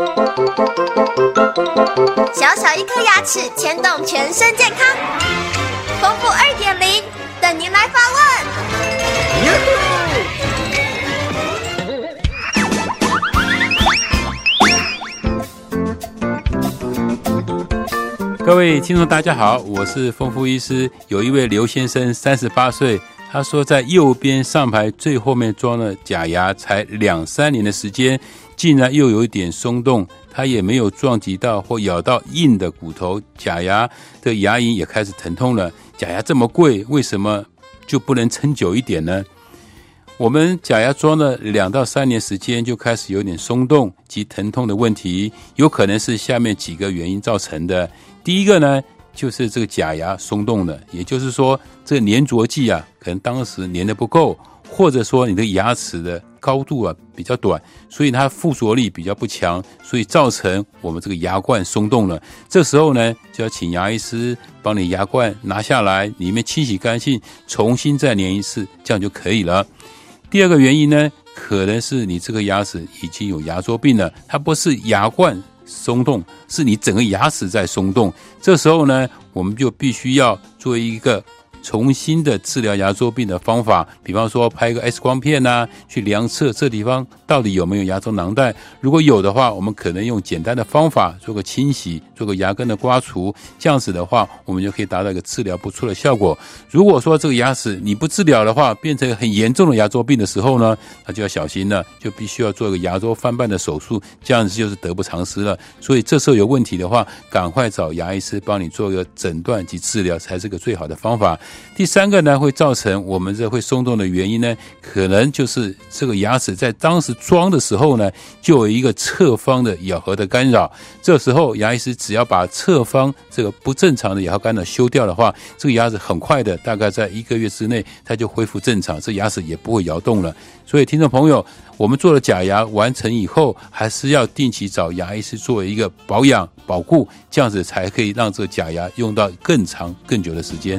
小小一颗牙齿牵动全身健康，丰富二点零等您来发问。各位听众，大家好，我是丰富医师。有一位刘先生，三十八岁。他说，在右边上排最后面装了假牙，才两三年的时间，竟然又有一点松动。它也没有撞击到或咬到硬的骨头，假牙的牙龈也开始疼痛了。假牙这么贵，为什么就不能撑久一点呢？我们假牙装了两到三年时间，就开始有点松动及疼痛的问题，有可能是下面几个原因造成的。第一个呢？就是这个假牙松动了，也就是说，这个粘着剂啊，可能当时粘的不够，或者说你的牙齿的高度啊比较短，所以它附着力比较不强，所以造成我们这个牙冠松动了。这时候呢，就要请牙医师帮你牙冠拿下来，里面清洗干净，重新再粘一次，这样就可以了。第二个原因呢，可能是你这个牙齿已经有牙周病了，它不是牙冠。松动是你整个牙齿在松动，这时候呢，我们就必须要做一个。重新的治疗牙周病的方法，比方说拍一个 X 光片呐，去量测这地方到底有没有牙周囊袋。如果有的话，我们可能用简单的方法做个清洗，做个牙根的刮除，这样子的话，我们就可以达到一个治疗不错的效果。如果说这个牙齿你不治疗的话，变成很严重的牙周病的时候呢，那就要小心了，就必须要做一个牙周翻瓣的手术，这样子就是得不偿失了。所以这时候有问题的话，赶快找牙医师帮你做一个诊断及治疗，才是个最好的方法。第三个呢，会造成我们这会松动的原因呢，可能就是这个牙齿在当时装的时候呢，就有一个侧方的咬合的干扰。这时候牙医师只要把侧方这个不正常的咬合干扰修掉的话，这个牙齿很快的，大概在一个月之内，它就恢复正常，这牙齿也不会摇动了。所以，听众朋友，我们做了假牙完成以后，还是要定期找牙医师做一个保养保护，这样子才可以让这个假牙用到更长更久的时间。